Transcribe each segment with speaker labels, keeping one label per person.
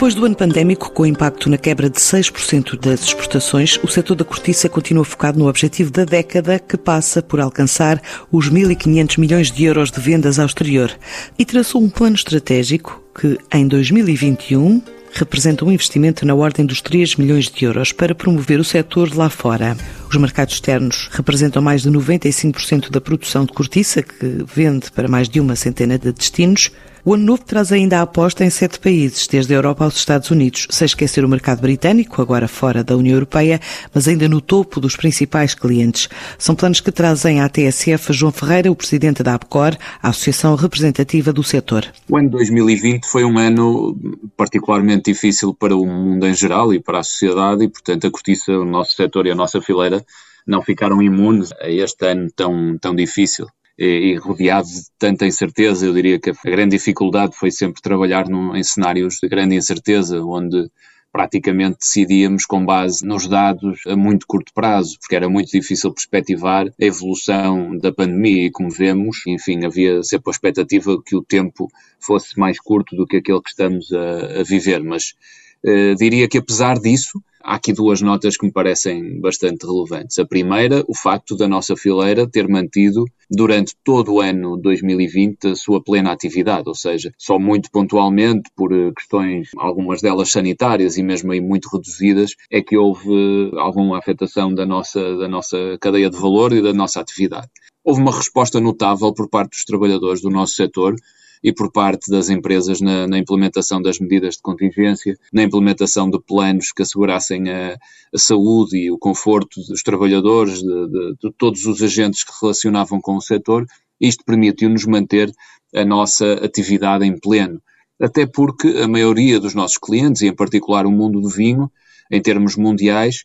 Speaker 1: Depois do ano pandémico, com impacto na quebra de 6% das exportações, o setor da cortiça continua focado no objetivo da década, que passa por alcançar os 1.500 milhões de euros de vendas ao exterior. E traçou um plano estratégico que, em 2021, representa um investimento na ordem dos 3 milhões de euros para promover o setor lá fora. Os mercados externos representam mais de 95% da produção de cortiça, que vende para mais de uma centena de destinos. O ano novo traz ainda a aposta em sete países, desde a Europa aos Estados Unidos, sem esquecer o mercado britânico, agora fora da União Europeia, mas ainda no topo dos principais clientes. São planos que trazem à TSF João Ferreira, o presidente da APCOR, a associação representativa do setor.
Speaker 2: O ano 2020 foi um ano particularmente difícil para o mundo em geral e para a sociedade e, portanto, a cortiça, o nosso setor e a nossa fileira não ficaram imunes a este ano tão, tão difícil e rodeado de tanta incerteza, eu diria que a grande dificuldade foi sempre trabalhar num, em cenários de grande incerteza, onde praticamente decidíamos com base nos dados a muito curto prazo, porque era muito difícil perspectivar a evolução da pandemia. E como vemos, enfim, havia sempre a expectativa que o tempo fosse mais curto do que aquele que estamos a, a viver, mas uh, diria que apesar disso, Há aqui duas notas que me parecem bastante relevantes. A primeira, o facto da nossa fileira ter mantido durante todo o ano 2020 a sua plena atividade, ou seja, só muito pontualmente por eh, questões, algumas delas sanitárias e mesmo aí muito reduzidas, é que houve eh, alguma afetação da nossa, da nossa cadeia de valor e da nossa atividade. Houve uma resposta notável por parte dos trabalhadores do nosso setor, e por parte das empresas na, na, implementação das medidas de contingência, na implementação de planos que assegurassem a, a saúde e o conforto dos trabalhadores, de, de, de, todos os agentes que relacionavam com o setor. Isto permitiu-nos manter a nossa atividade em pleno. Até porque a maioria dos nossos clientes, e em particular o mundo do vinho, em termos mundiais,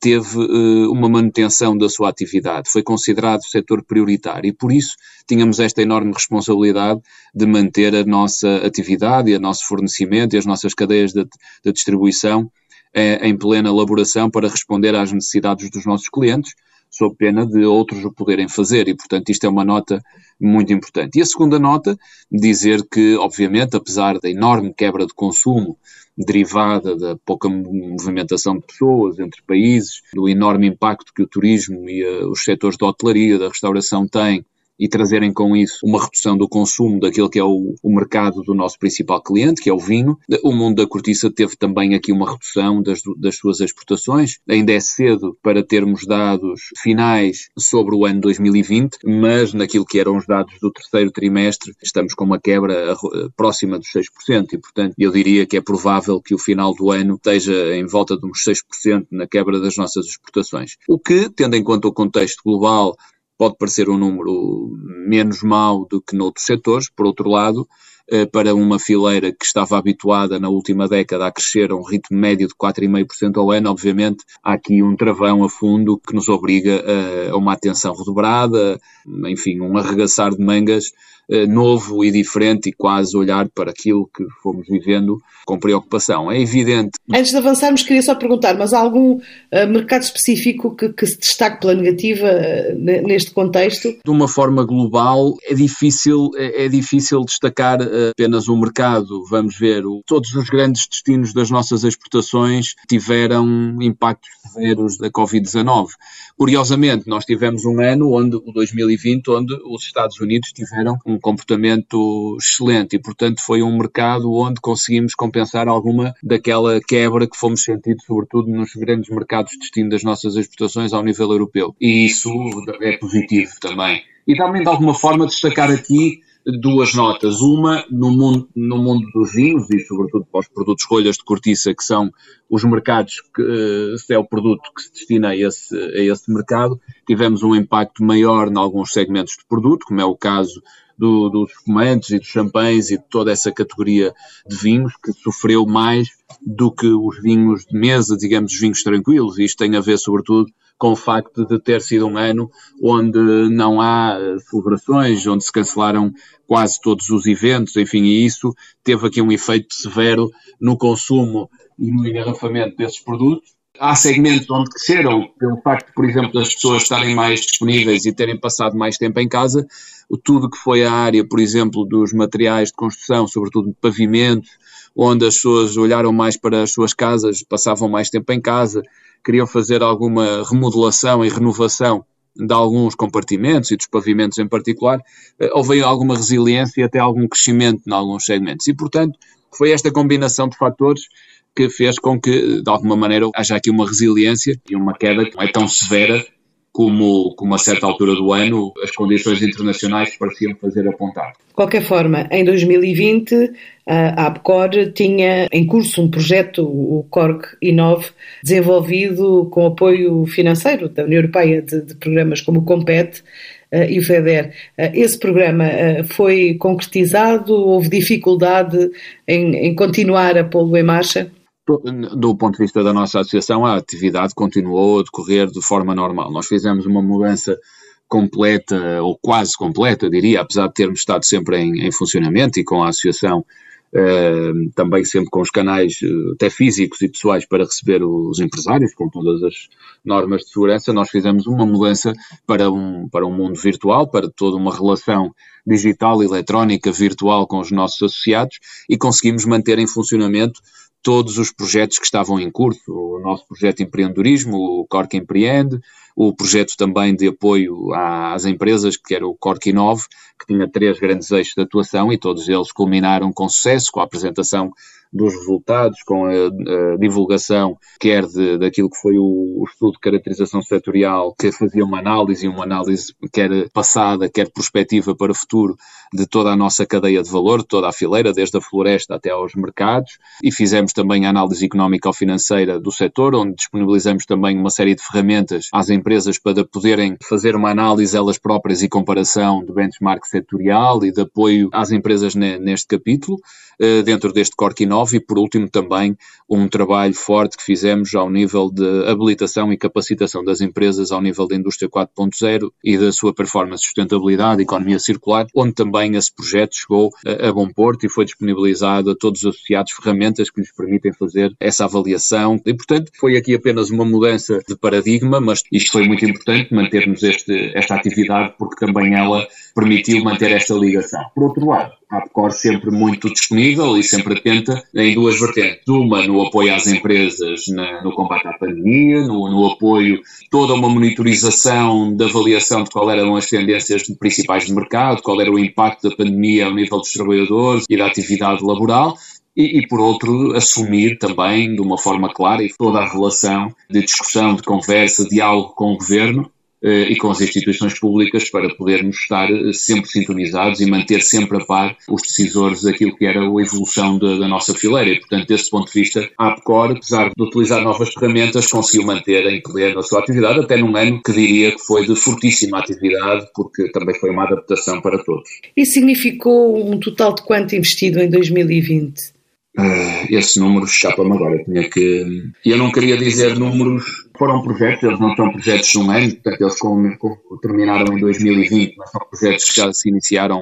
Speaker 2: teve eh, uma manutenção da sua atividade, foi considerado setor prioritário e por isso tínhamos esta enorme responsabilidade de manter a nossa atividade e o nosso fornecimento e as nossas cadeias de, de distribuição eh, em plena elaboração para responder às necessidades dos nossos clientes, sob pena de outros o poderem fazer, e portanto isto é uma nota muito importante. E a segunda nota, dizer que, obviamente, apesar da enorme quebra de consumo derivada da pouca movimentação de pessoas entre países, do enorme impacto que o turismo e uh, os setores da hotelaria, da restauração têm e trazerem com isso uma redução do consumo daquele que é o, o, mercado do nosso principal cliente, que é o vinho. O mundo da cortiça teve também aqui uma redução das, das suas exportações. Ainda é cedo para termos dados finais sobre o ano 2020, mas naquilo que eram os dados do terceiro trimestre, estamos com uma quebra próxima dos 6%, e portanto eu diria que é provável que o final do ano esteja em volta de uns 6% na quebra das nossas exportações. O que, tendo em conta o contexto global pode parecer um número menos mau do que noutros setores, por outro lado, eh, para uma fileira que estava habituada na última década a crescer a um ritmo médio de 4,5% ao ano, obviamente há aqui um travão a fundo que nos obriga a uma atenção redobrada, enfim, um arregaçar de mangas eh, novo e diferente e quase olhar para aquilo que fomos vivendo com preocupação. É evidente.
Speaker 1: Antes de avançarmos, queria só perguntar, mas há algum uh, mercado específico que, que, se destaque pela negativa uh, neste contexto?
Speaker 2: De uma forma global, é difícil, é, é difícil destacar apenas um mercado. Vamos ver, o, todos os grandes destinos das nossas exportações tiveram impactos severos da Covid-19. Curiosamente, nós tivemos um ano onde, o 2020, onde os Estados Unidos tiveram um comportamento excelente e, portanto, foi um mercado onde conseguimos compensar alguma daquela quebra que fomos sentindo, sobretudo nos grandes mercados de destino das nossas exportações ao nível europeu. E isso é positivo também. E também, de alguma forma, destacar aqui duas notas. Uma, no mundo, no mundo dos vinhos e, sobretudo, para os produtos rolhas de cortiça, que são os mercados que uh, se é o produto que se destina a esse, a esse mercado, tivemos um impacto maior em alguns segmentos de produto, como é o caso do, dos fumantes e dos champanhes e de toda essa categoria de vinhos que sofreu mais do que os vinhos de mesa, digamos, os vinhos tranquilos. Isto tem a ver, sobretudo, com o facto de ter sido um ano onde não há celebrações, onde se cancelaram quase todos os eventos, enfim, e isso teve aqui um efeito severo no consumo e no engarrafamento desses produtos há segmentos onde cresceram pelo facto, por exemplo, das pessoas estarem mais disponíveis e terem passado mais tempo em casa. Tudo que foi a área, por exemplo, dos materiais de construção, sobretudo de pavimentos, onde as pessoas olharam mais para as suas casas, passavam mais tempo em casa, queriam fazer alguma remodelação e renovação de alguns compartimentos e dos pavimentos em particular, eh, houve alguma resiliência e até algum crescimento em alguns segmentos. E, portanto, foi esta combinação de fatores que fez com que, de alguma maneira, haja aqui uma resiliência e uma queda que não é tão severa como, como a certa altura do ano as condições internacionais pareciam fazer apontar.
Speaker 1: De qualquer forma, em 2020 a ABCOR tinha em curso um projeto, o CORC Inove, desenvolvido com apoio financeiro da União Europeia de, de programas como o Compete uh, e o FEDER. Uh, esse programa uh, foi concretizado? Houve dificuldade em, em continuar a pô-lo em marcha?
Speaker 2: Do ponto de vista da nossa associação, a atividade continuou a decorrer de forma normal. Nós fizemos uma mudança completa, ou quase completa, diria, apesar de termos estado sempre em, em funcionamento e com a associação eh, também sempre com os canais eh, até físicos e pessoais para receber os empresários, com todas as normas de segurança, nós fizemos uma mudança para um, para um mundo virtual, para toda uma relação digital, eletrónica, virtual com os nossos associados e conseguimos manter em funcionamento todos os projetos que estavam em curso, o nosso projeto de empreendedorismo, o Cork Empreende, o projeto também de apoio às empresas, que era o Cork Inove, que tinha três grandes eixos de atuação e todos eles culminaram com sucesso, com a apresentação dos resultados, com a, a divulgação, quer de, daquilo que foi o, o, estudo de caracterização setorial, que fazia uma análise, uma análise quer passada, quer prospectiva para o futuro, de toda a nossa cadeia de valor, toda a fileira, desde a floresta até aos mercados, e fizemos também a análise económica-financeira do setor, onde disponibilizamos também uma série de ferramentas às empresas para poderem fazer uma análise elas próprias e comparação de benchmark setorial e de apoio às empresas neste capítulo, eh, dentro deste Cork e, por último, também um trabalho forte que fizemos ao nível de habilitação e capacitação das empresas ao nível da indústria 4.0 e da sua performance, sustentabilidade, economia circular, onde também esse projeto chegou a, a bom porto e foi disponibilizado a todos os associados ferramentas que lhes permitem fazer essa avaliação. E, portanto, foi aqui apenas uma mudança de paradigma, mas isto foi muito importante, mantermos este, esta atividade, porque também ela permitiu manter esta ligação. Por outro lado, APCOR sempre muito disponível e sempre atenta em duas vertentes. Uma no apoio às empresas na, no combate à pandemia, no, no, apoio, toda uma monitorização da avaliação de qual eram as tendências principais de mercado, qual era o impacto da pandemia ao nível dos trabalhadores e da atividade laboral, e, e, por outro, assumir também de uma forma clara e toda a relação de discussão, de conversa, diálogo com o governo e com as instituições públicas para podermos estar eh, sempre sintonizados e manter sempre a par os decisores daquilo que era a evolução da, da nossa fileira. E, portanto, desse ponto de vista, a APCOR, apesar de utilizar novas ferramentas, conseguiu manter em pleno a sua atividade, até num ano que diria que foi de fortíssima atividade, porque também foi uma adaptação para todos.
Speaker 1: Isso significou um total de quanto investido em 2020?
Speaker 2: Uh, esse número escapa-me agora. Tinha que. Eu não queria dizer números. Foram projetos, eles não são projetos de um ano, portanto, eles com, com, terminaram em 2020, mas são projetos que já se iniciaram,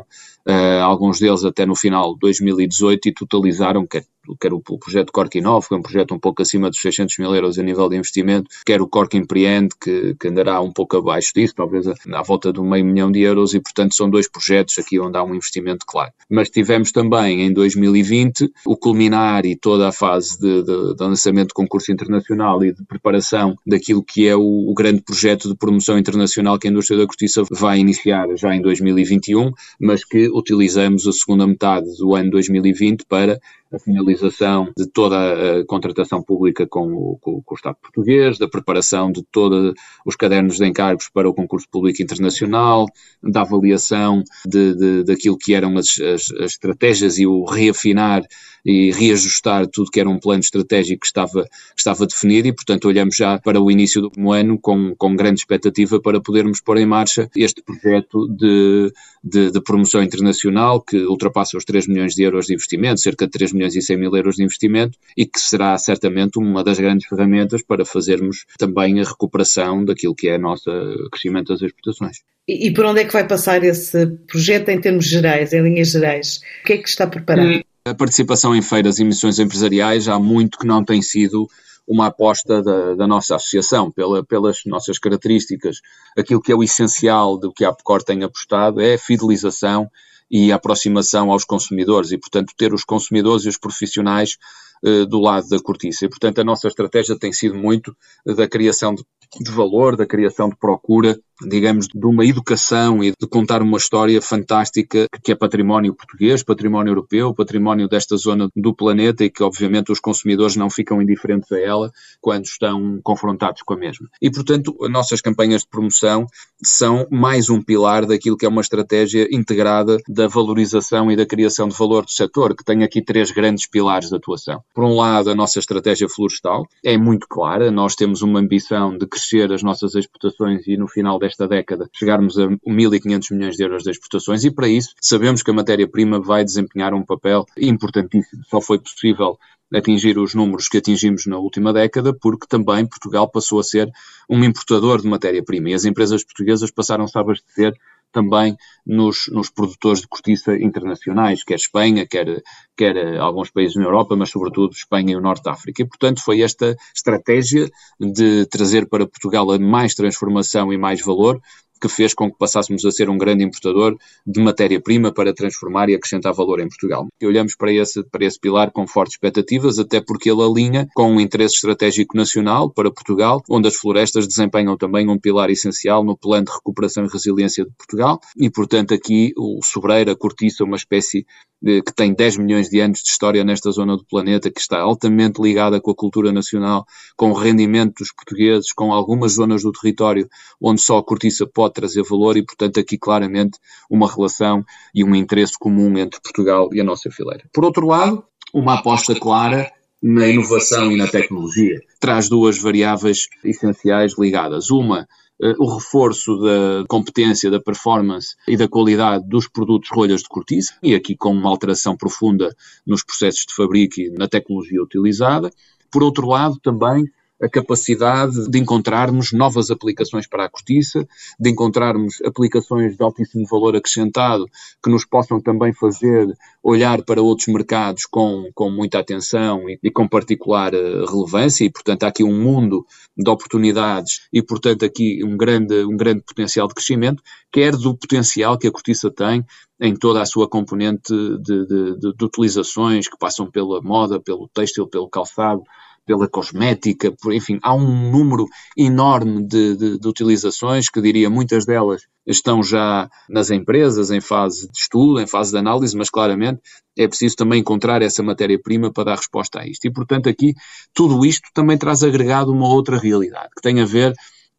Speaker 2: uh, alguns deles até no final de 2018, e totalizaram, quer quer o projeto Cork Inove, que é um projeto um pouco acima dos 600 mil euros a nível de investimento, quer o Cork Empreende, que, que andará um pouco abaixo disso, talvez à volta de um meio milhão de euros, e portanto são dois projetos aqui onde há um investimento claro. Mas tivemos também em 2020 o culminar e toda a fase de, de, de lançamento de concurso internacional e de preparação daquilo que é o, o grande projeto de promoção internacional que a indústria da cortiça vai iniciar já em 2021, mas que utilizamos a segunda metade do ano 2020 para a finalização de toda a contratação pública com o, com, o Estado português, da preparação de todos os cadernos de encargos para o concurso público internacional, da avaliação de, de daquilo que eram as, as, as estratégias e o reafinar e reajustar tudo que era um plano estratégico que estava, que estava definido e, portanto, olhamos já para o início do ano com, com grande expectativa para podermos pôr em marcha este projeto de, de, de, promoção internacional que ultrapassa os 3 milhões de euros de investimento, cerca de 3 milhões e 100 mil euros de investimento e que será certamente uma das grandes ferramentas para fazermos também a recuperação daquilo que é o nosso crescimento das exportações.
Speaker 1: E, e por onde é que vai passar esse projeto em termos gerais, em linhas gerais? O que é que está preparado? Hum,
Speaker 2: a participação em feiras e missões empresariais há muito que não tem sido uma aposta da, da nossa associação, pela, pelas nossas características. Aquilo que é o essencial do que a APCOR tem apostado é a fidelização e aproximação aos consumidores e, portanto, ter os consumidores e os profissionais uh, do lado da cortiça. E, portanto, a nossa estratégia tem sido muito da criação de, de valor, da criação de procura digamos, de uma educação e de contar uma história fantástica que é património português, património europeu, património desta zona do planeta e que, obviamente, os consumidores não ficam indiferentes a ela quando estão confrontados com a mesma. E, portanto, as nossas campanhas de promoção são mais um pilar daquilo que é uma estratégia integrada da valorização e da criação de valor do setor, que tem aqui três grandes pilares de atuação. Por um lado, a nossa estratégia florestal é muito clara, nós temos uma ambição de crescer as nossas exportações e, no final desta década chegarmos a 1.500 milhões de euros de exportações e para isso sabemos que a matéria-prima vai desempenhar um papel importantíssimo. Só foi possível atingir os números que atingimos na última década, porque também Portugal passou a ser um importador de matéria-prima e as empresas portuguesas passaram-se a abastecer também nos, nos, produtores de cortiça internacionais, quer Espanha, quer, quer alguns países na Europa, mas sobretudo Espanha e o Norte de África. E, portanto, foi esta estratégia de trazer para Portugal mais transformação e mais valor que fez com que passássemos a ser um grande importador de matéria-prima para transformar e acrescentar valor em Portugal. E olhamos para esse, para esse pilar com fortes expectativas, até porque ele alinha com um interesse estratégico nacional para Portugal, onde as florestas desempenham também um pilar essencial no plano de recuperação e resiliência de Portugal, e portanto aqui o sobreiro, a cortiça, uma espécie que tem 10 milhões de anos de história nesta zona do planeta, que está altamente ligada com a cultura nacional, com o rendimento dos portugueses, com algumas zonas do território onde só a cortiça pode trazer valor e, portanto, aqui claramente uma relação e um interesse comum entre Portugal e a nossa fileira. Por outro lado, uma aposta clara na inovação e na tecnologia. Traz duas variáveis essenciais ligadas. Uma, eh, o reforço da competência, da performance e da qualidade dos produtos rolhas de cortiça, e aqui com uma alteração profunda nos processos de fabrico e na tecnologia utilizada. Por outro lado, também a capacidade de encontrarmos novas aplicações para a cortiça, de encontrarmos aplicações de altíssimo valor acrescentado que nos possam também fazer olhar para outros mercados com, com muita atenção e, e com particular eh, relevância. E, portanto, há aqui um mundo de oportunidades e, portanto, aqui um grande, um grande potencial de crescimento, quer do potencial que a cortiça tem em toda a sua componente de, de, de, de utilizações que passam pela moda, pelo têxtil, pelo calçado, pela cosmética, por, enfim, há um número enorme de, de, de, utilizações, que diria muitas delas estão já nas empresas, em fase de estudo, em fase de análise, mas claramente é preciso também encontrar essa matéria-prima para dar resposta a isto. E, portanto, aqui tudo isto também traz agregado uma outra realidade, que tem a ver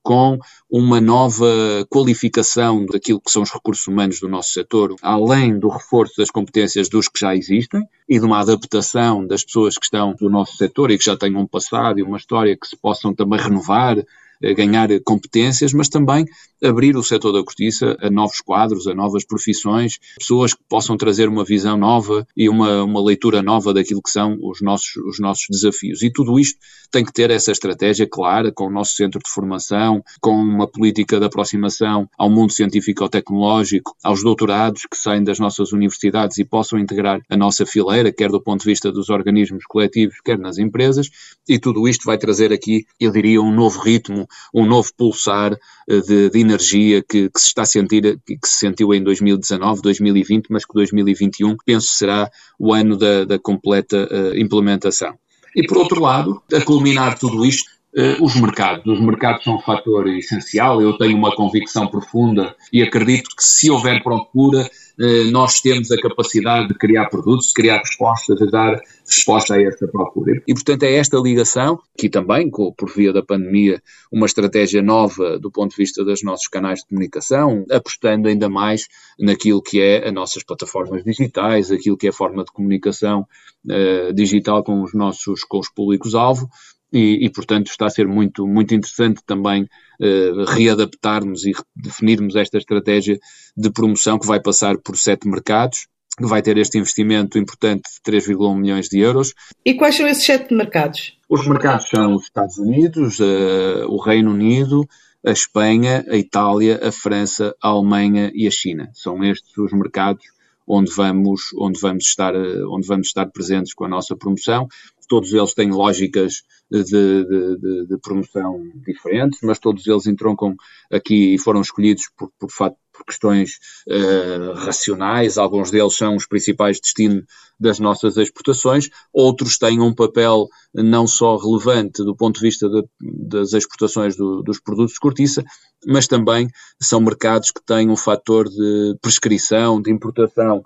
Speaker 2: com uma nova qualificação daquilo que são os recursos humanos do nosso setor, além do reforço das competências dos que já existem e de uma adaptação das pessoas que estão no nosso setor e que já têm um passado e uma história que se possam também renovar ganhar competências, mas também abrir o setor da cortiça a novos quadros, a novas profissões, pessoas que possam trazer uma visão nova e uma, uma leitura nova daquilo que são os nossos, os nossos desafios. E tudo isto tem que ter essa estratégia clara com o nosso centro de formação, com uma política de aproximação ao mundo científico-tecnológico, aos doutorados que saem das nossas universidades e possam integrar a nossa fileira, quer do ponto de vista dos organismos coletivos, quer nas empresas, e tudo isto vai trazer aqui, eu diria, um novo ritmo um novo pulsar eh, de, de energia que, que, se está a sentir, que se sentiu em 2019, 2020, mas que 2021 penso será o ano da, da completa uh, implementação. E por outro lado, a culminar tudo isto, os mercados. Os mercados são um fator essencial. Eu tenho uma convicção profunda e acredito que se houver procura, uh, nós temos a capacidade de criar produtos, de criar respostas, de dar resposta a esta procura. E, portanto, é esta ligação, que também, por via da pandemia, uma estratégia nova do ponto de vista dos nossos canais de comunicação, apostando ainda mais naquilo que é as nossas plataformas digitais, aquilo que é a forma de comunicação uh, digital com os nossos, com os públicos-alvo, e, e, portanto, está a ser muito, muito interessante também uh, readaptarmos e definirmos esta estratégia de promoção que vai passar por sete mercados, que vai ter este investimento importante de 3,1 milhões de euros.
Speaker 1: E quais são esses sete mercados?
Speaker 2: Os mercados são os Estados Unidos, uh, o Reino Unido, a Espanha, a Itália, a França, a Alemanha e a China. São estes os mercados onde vamos, onde vamos, estar, eh, onde vamos estar presentes com a nossa promoção. Todos eles têm lógicas de, de, de, de promoção diferentes, mas todos eles entroncam aqui e foram escolhidos por, por, por questões uh, racionais, alguns deles são os principais destinos das nossas exportações, outros têm um papel não só relevante do ponto de vista de, das exportações do, dos produtos de cortiça, mas também são mercados que têm um fator de prescrição, de importação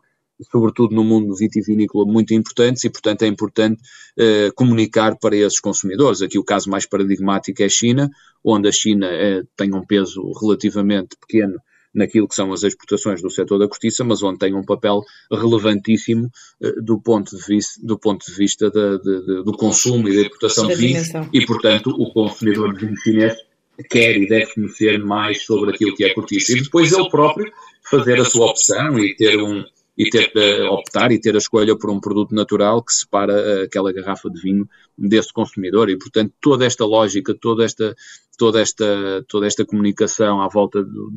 Speaker 2: sobretudo no mundo vitivinícola, muito importantes e, portanto, é importante eh, comunicar para esses consumidores. Aqui o caso mais paradigmático é a China, onde a China eh, tem um peso relativamente pequeno naquilo que são as exportações do setor da cortiça, mas onde tem um papel relevantíssimo eh, do, ponto de vista, do ponto de vista da, de, do consumo e da importação de vinhos. e, portanto, o consumidor de vinho chinês quer e deve conhecer mais sobre aquilo que é cortiça. E depois ele próprio fazer a sua opção e ter um, e ter que optar e ter a escolha por um produto natural que separa eh, aquela garrafa de vinho desse consumidor. E portanto toda esta lógica, toda esta toda esta toda esta comunicação à volta do,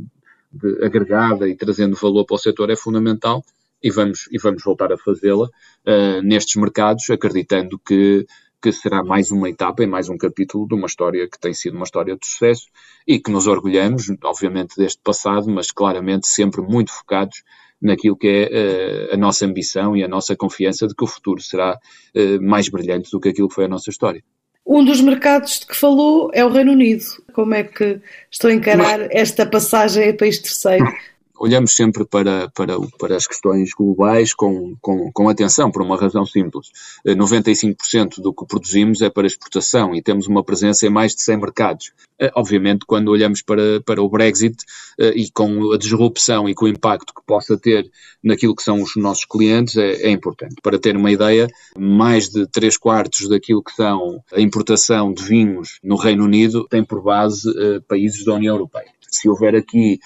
Speaker 2: agregada e trazendo valor para o setor é fundamental e vamos e vamos voltar a fazê-la uh, nestes mercados acreditando que que será mais uma etapa e mais um capítulo de uma história que tem sido uma história de sucesso e que nos orgulhamos, obviamente, deste passado, mas claramente sempre muito focados naquilo que é uh, a nossa ambição e a nossa confiança de que o futuro será uh, mais brilhante do que aquilo que foi a nossa história.
Speaker 1: Um dos mercados de que falou é o Reino Unido. Como é que estou a encarar esta passagem a país terceiro?
Speaker 2: Olhamos sempre para, para, para as questões globais com, com, com atenção, por uma razão simples. 95% eh, do que produzimos é para exportação e temos uma presença em mais de 100 mercados. Eh, obviamente, quando olhamos para, para o Brexit eh, e com a disrupção e com o impacto que possa ter naquilo que são os nossos clientes, é, é importante. Para ter uma ideia, mais de 3 quartos daquilo que são a importação de vinhos no Reino Unido tem por base países da União Europeia se houver aqui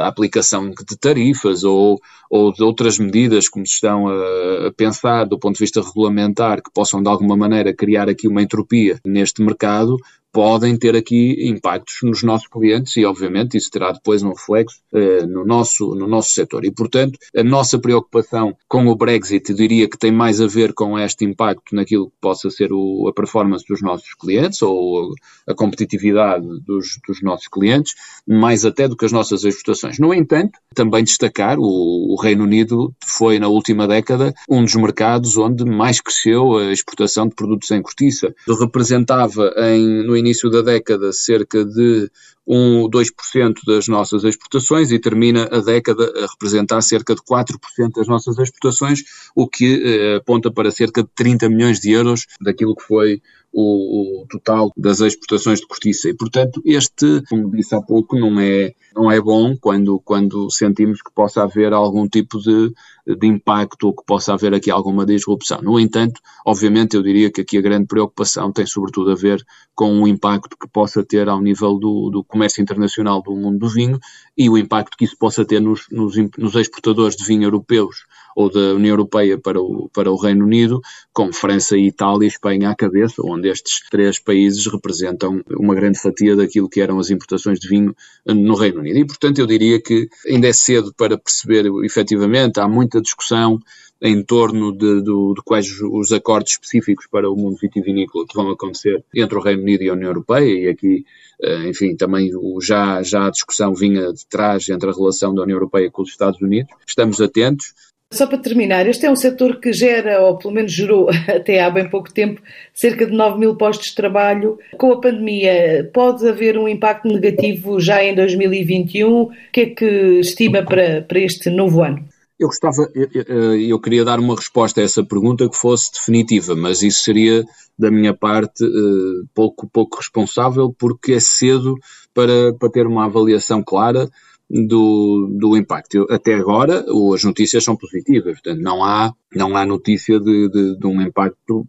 Speaker 2: a aplicação de tarifas ou, ou de outras medidas como se estão a, pensar do ponto de vista regulamentar que possam de alguma maneira criar aqui uma entropia neste mercado, podem ter aqui impactos nos nossos clientes e, obviamente, isso terá depois um reflexo uh, no, nosso, no nosso setor. E, portanto, a nossa preocupação com o Brexit, diria que tem mais a ver com este impacto naquilo que possa ser o, a performance dos nossos clientes ou a competitividade dos, dos, nossos clientes, mais até do que as nossas exportações. No entanto, também destacar, o, o Reino Unido foi, na última década, um dos mercados onde mais cresceu a exportação de produtos em cortiça. Representava em, no início da década cerca de 1, 2% das nossas exportações e termina a década a representar cerca de 4% das nossas exportações, o que eh, aponta para cerca de 30 milhões de euros daquilo que foi o, o, total das exportações de cortiça. E, portanto, este, como disse há pouco, não é, não é bom quando, quando sentimos que possa haver algum tipo de, de impacto ou que possa haver aqui alguma disrupção. No entanto, obviamente, eu diria que aqui a grande preocupação tem sobretudo a ver com o impacto que possa ter ao nível do, do comércio internacional do mundo do vinho e o impacto que isso possa ter nos, nos, nos exportadores de vinho europeus ou da União Europeia para o, para o Reino Unido, com França, Itália e Espanha à cabeça, onde estes três países representam uma grande fatia daquilo que eram as importações de vinho no Reino Unido. E, portanto, eu diria que ainda é cedo para perceber efetivamente, há muita discussão em torno de, de, de, quais os acordos específicos para o mundo vitivinícola que vão acontecer entre o Reino Unido e a União Europeia, e aqui, eh, enfim, também já, já a discussão vinha de trás entre a relação da União Europeia com os Estados Unidos. Estamos atentos,
Speaker 1: só para terminar, este é um setor que gera, ou pelo menos gerou até há bem pouco tempo, cerca de 9 mil postos de trabalho. Com a pandemia, pode haver um impacto negativo já em 2021? O que é que estima para, para este novo ano?
Speaker 2: Eu gostava, eu, eu, queria dar uma resposta a essa pergunta que fosse definitiva, mas isso seria, da minha parte, eh, pouco, pouco responsável, porque é cedo para, para ter uma avaliação clara do, do impacto. Até agora, as notícias são positivas, portanto, não há, não há notícia de, de, de um impacto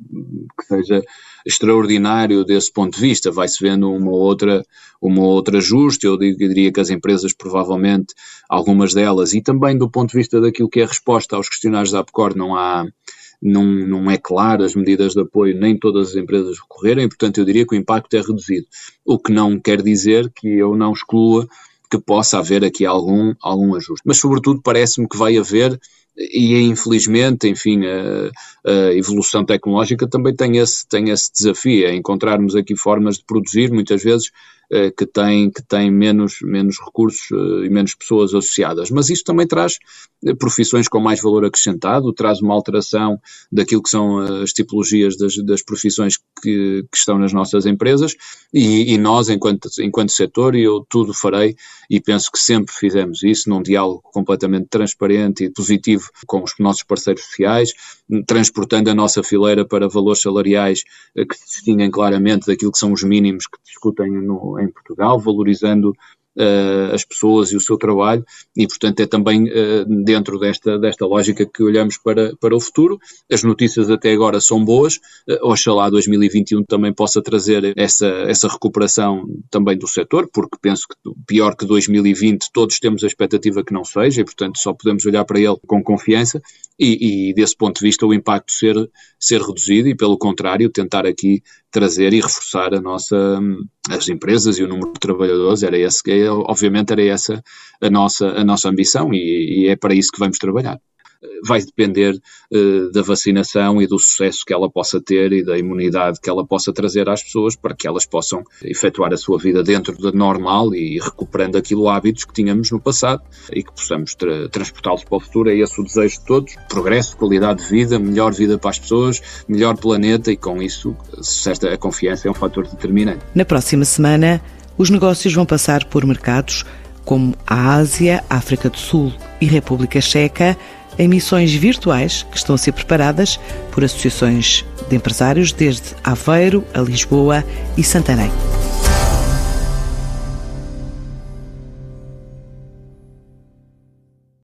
Speaker 2: que seja extraordinário desse ponto de vista. Vai-se vendo uma outra, uma outra ajuste. Eu diria que as empresas, provavelmente, algumas delas, e também do ponto de vista daquilo que é a resposta aos questionários da APCOR, não há. Não, não é claro as medidas de apoio, nem todas as empresas recorreram, e portanto eu diria que o impacto é reduzido. O que não quer dizer que eu não exclua que possa haver aqui algum, algum ajuste. Mas, sobretudo, parece-me que vai haver e infelizmente, enfim, a, a, evolução tecnológica também tem esse, tem esse desafio, é encontrarmos aqui formas de produzir, muitas vezes, eh, que têm, que têm menos, menos recursos eh, e menos pessoas associadas. Mas isto também traz eh, profissões com mais valor acrescentado, traz uma alteração daquilo que são as tipologias das, das profissões que, que estão nas nossas empresas e, e, nós, enquanto, enquanto setor, eu tudo farei e penso que sempre fizemos isso num diálogo completamente transparente e positivo com os nossos parceiros sociais, transportando a nossa fileira para valores salariais que se distinguem claramente daquilo que são os mínimos que discutem no, em Portugal, valorizando uh, as pessoas e o seu trabalho, e portanto é também uh, dentro desta, desta lógica que olhamos para, para o futuro. As notícias até agora são boas, uh, oxalá 2021 também possa trazer essa, essa recuperação também do setor, porque penso que pior que 2020 todos temos a expectativa que não seja, e portanto só podemos olhar para ele com confiança, e, e desse ponto de vista o impacto ser, ser reduzido e pelo contrário tentar aqui trazer e reforçar a nossa, as empresas e o número de trabalhadores, era esse, obviamente era essa a nossa, a nossa ambição e, e é para isso que vamos trabalhar vai depender uh, da vacinação e do sucesso que ela possa ter e da imunidade que ela possa trazer às pessoas para que elas possam efetuar a sua vida dentro da normal e recuperando aquilo hábitos que tínhamos no passado e que possamos tra transportá-los para o futuro. É esse o desejo de todos: progresso, qualidade de vida, melhor vida para as pessoas, melhor planeta e com isso certa a confiança é um fator determinante.
Speaker 1: Na próxima semana, os negócios vão passar por mercados como a Ásia, África do Sul e República Checa em missões virtuais que estão a ser preparadas por associações de empresários desde Aveiro a Lisboa e Santarém.